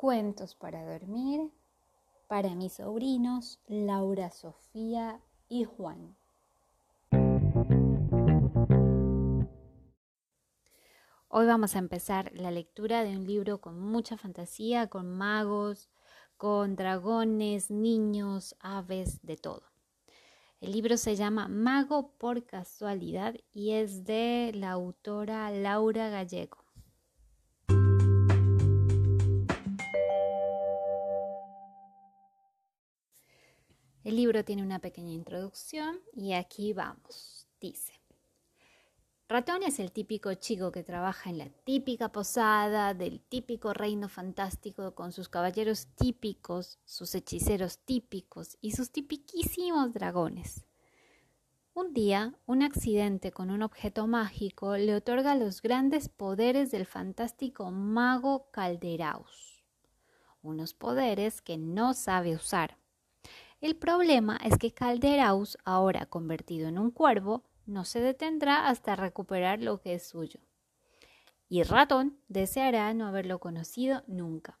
Cuentos para dormir para mis sobrinos Laura, Sofía y Juan. Hoy vamos a empezar la lectura de un libro con mucha fantasía, con magos, con dragones, niños, aves, de todo. El libro se llama Mago por casualidad y es de la autora Laura Gallego. El libro tiene una pequeña introducción y aquí vamos. Dice, Ratón es el típico chico que trabaja en la típica posada del típico reino fantástico con sus caballeros típicos, sus hechiceros típicos y sus tipiquísimos dragones. Un día, un accidente con un objeto mágico le otorga los grandes poderes del fantástico mago Calderaus, unos poderes que no sabe usar el problema es que Calderaus, ahora convertido en un cuervo, no se detendrá hasta recuperar lo que es suyo. Y Ratón deseará no haberlo conocido nunca.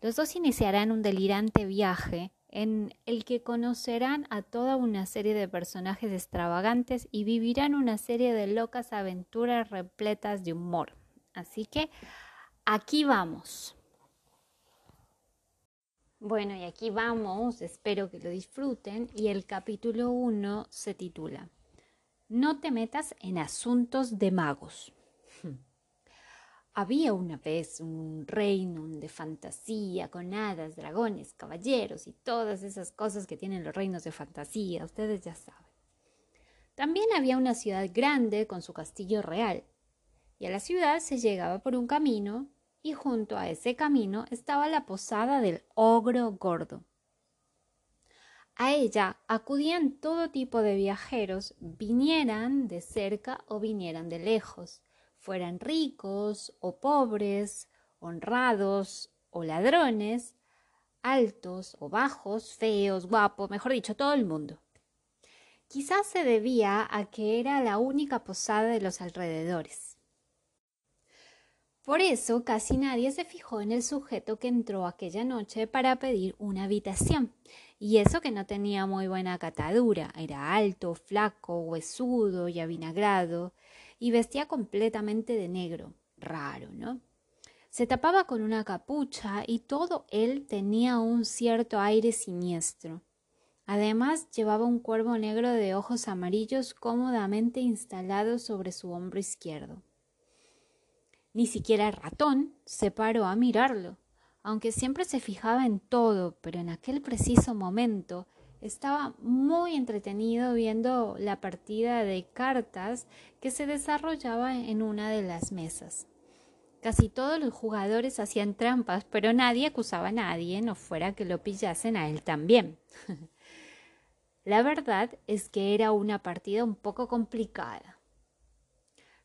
Los dos iniciarán un delirante viaje en el que conocerán a toda una serie de personajes extravagantes y vivirán una serie de locas aventuras repletas de humor. Así que aquí vamos. Bueno, y aquí vamos, espero que lo disfruten. Y el capítulo 1 se titula No te metas en asuntos de magos. Había una vez un reino de fantasía con hadas, dragones, caballeros y todas esas cosas que tienen los reinos de fantasía, ustedes ya saben. También había una ciudad grande con su castillo real, y a la ciudad se llegaba por un camino y junto a ese camino estaba la posada del ogro gordo. A ella acudían todo tipo de viajeros, vinieran de cerca o vinieran de lejos, fueran ricos o pobres, honrados o ladrones, altos o bajos, feos, guapos, mejor dicho, todo el mundo. Quizás se debía a que era la única posada de los alrededores. Por eso casi nadie se fijó en el sujeto que entró aquella noche para pedir una habitación, y eso que no tenía muy buena catadura, era alto, flaco, huesudo y avinagrado, y vestía completamente de negro, raro, ¿no? Se tapaba con una capucha y todo él tenía un cierto aire siniestro. Además llevaba un cuervo negro de ojos amarillos cómodamente instalado sobre su hombro izquierdo. Ni siquiera el ratón se paró a mirarlo, aunque siempre se fijaba en todo, pero en aquel preciso momento estaba muy entretenido viendo la partida de cartas que se desarrollaba en una de las mesas. Casi todos los jugadores hacían trampas, pero nadie acusaba a nadie, no fuera que lo pillasen a él también. la verdad es que era una partida un poco complicada.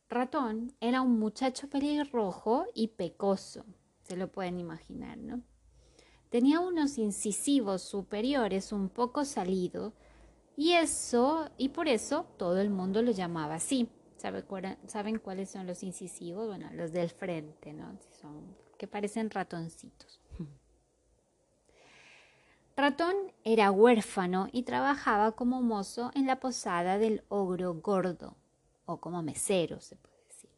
Ratón era un muchacho pelirrojo y pecoso, se lo pueden imaginar, ¿no? Tenía unos incisivos superiores un poco salidos y eso, y por eso todo el mundo lo llamaba así. ¿Saben cuáles son los incisivos? Bueno, los del frente, ¿no? Que parecen ratoncitos. Ratón era huérfano y trabajaba como mozo en la posada del ogro gordo o como mesero, se puede decir.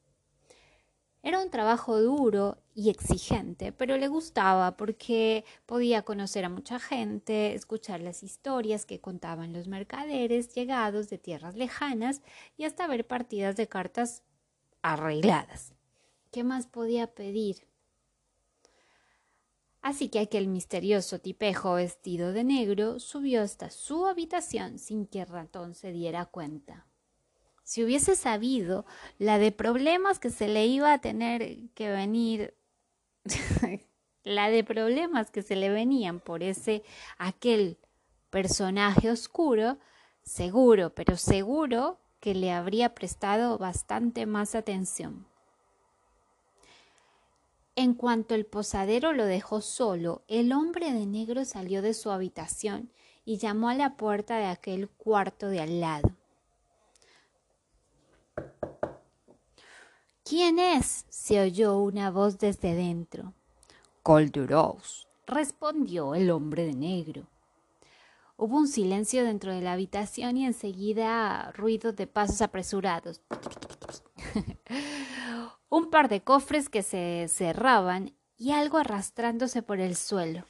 Era un trabajo duro y exigente, pero le gustaba porque podía conocer a mucha gente, escuchar las historias que contaban los mercaderes llegados de tierras lejanas y hasta ver partidas de cartas arregladas. ¿Qué más podía pedir? Así que aquel misterioso tipejo vestido de negro subió hasta su habitación sin que ratón se diera cuenta. Si hubiese sabido la de problemas que se le iba a tener que venir, la de problemas que se le venían por ese aquel personaje oscuro, seguro, pero seguro que le habría prestado bastante más atención. En cuanto el posadero lo dejó solo, el hombre de negro salió de su habitación y llamó a la puerta de aquel cuarto de al lado. ¿Quién es? se oyó una voz desde dentro. Calderos, respondió el hombre de negro. Hubo un silencio dentro de la habitación y enseguida ruidos de pasos apresurados. un par de cofres que se cerraban y algo arrastrándose por el suelo.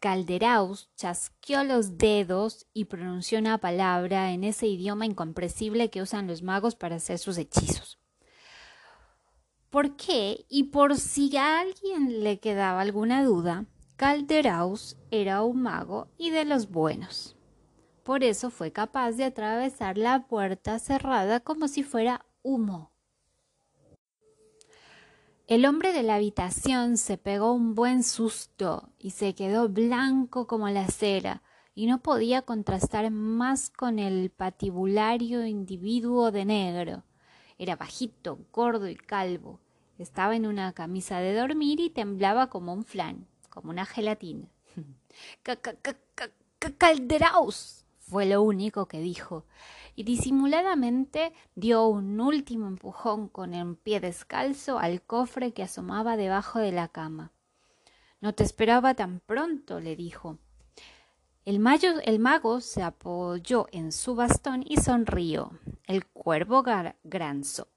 Calderaus chasqueó los dedos y pronunció una palabra en ese idioma incomprensible que usan los magos para hacer sus hechizos. ¿Por qué? Y por si a alguien le quedaba alguna duda, Calderaus era un mago y de los buenos. Por eso fue capaz de atravesar la puerta cerrada como si fuera humo. El hombre de la habitación se pegó un buen susto y se quedó blanco como la cera y no podía contrastar más con el patibulario individuo de negro. Era bajito, gordo y calvo. Estaba en una camisa de dormir y temblaba como un flan, como una gelatina. ¡Calderaus! Fue lo único que dijo y disimuladamente dio un último empujón con el pie descalzo al cofre que asomaba debajo de la cama. No te esperaba tan pronto, le dijo. El, mago se apoyó en su bastón y sonrió. El cuervo granzó.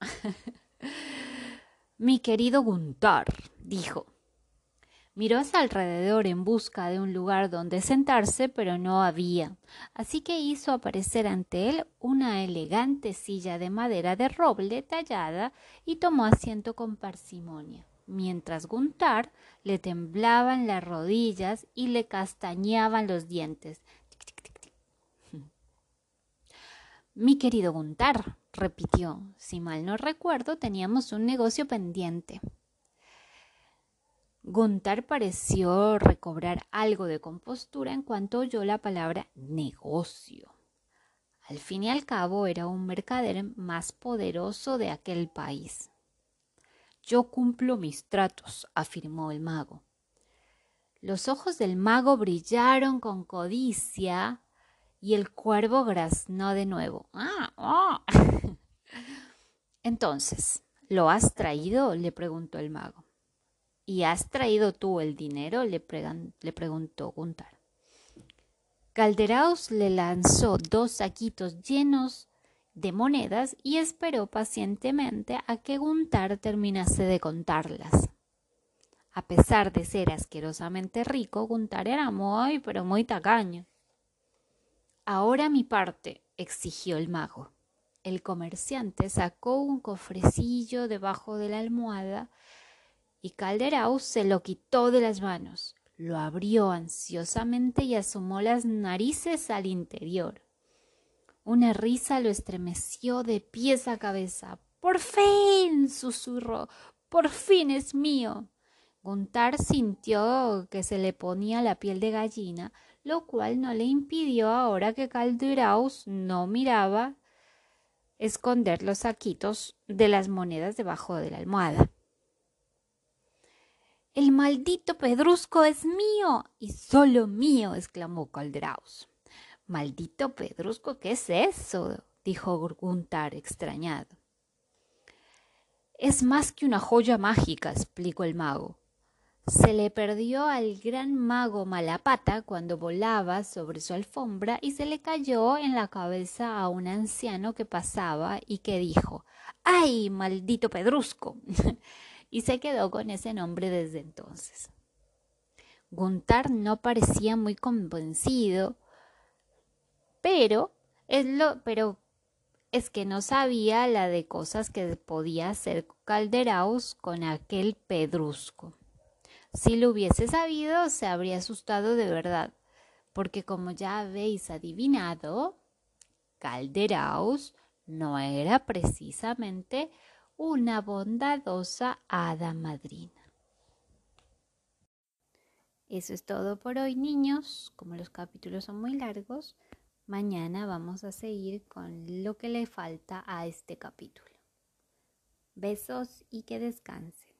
Mi querido Guntar, dijo, Miró hacia alrededor en busca de un lugar donde sentarse, pero no había, así que hizo aparecer ante él una elegante silla de madera de roble tallada y tomó asiento con parsimonia, mientras Guntar le temblaban las rodillas y le castañaban los dientes. Mi querido Guntar, repitió, si mal no recuerdo, teníamos un negocio pendiente. Guntar pareció recobrar algo de compostura en cuanto oyó la palabra negocio. Al fin y al cabo era un mercader más poderoso de aquel país. Yo cumplo mis tratos, afirmó el mago. Los ojos del mago brillaron con codicia y el cuervo graznó de nuevo. ¡Ah! ah! Entonces, ¿lo has traído? le preguntó el mago. ¿Y has traído tú el dinero? le, preguntó Guntar. Calderaus le lanzó dos saquitos llenos de monedas y esperó pacientemente a que Guntar terminase de contarlas. A pesar de ser asquerosamente rico, Guntar era muy, pero muy tacaño. Ahora mi parte, exigió el mago. El comerciante sacó un cofrecillo debajo de la almohada y Calderaus se lo quitó de las manos, lo abrió ansiosamente y asomó las narices al interior. Una risa lo estremeció de pies a cabeza. Por fin. susurró. Por fin es mío. Guntar sintió que se le ponía la piel de gallina, lo cual no le impidió ahora que Calderaus no miraba esconder los saquitos de las monedas debajo de la almohada. El maldito pedrusco es mío y solo mío, exclamó Calderaus. Maldito pedrusco, ¿qué es eso? dijo Guntar extrañado. Es más que una joya mágica, explicó el mago. Se le perdió al gran mago Malapata cuando volaba sobre su alfombra y se le cayó en la cabeza a un anciano que pasaba y que dijo ¡Ay, maldito pedrusco! y se quedó con ese nombre desde entonces. Guntar no parecía muy convencido, pero es, lo, pero es que no sabía la de cosas que podía hacer Calderaus con aquel pedrusco. Si lo hubiese sabido, se habría asustado de verdad, porque como ya habéis adivinado, Calderaus no era precisamente una bondadosa hada madrina. Eso es todo por hoy, niños. Como los capítulos son muy largos, mañana vamos a seguir con lo que le falta a este capítulo. Besos y que descansen.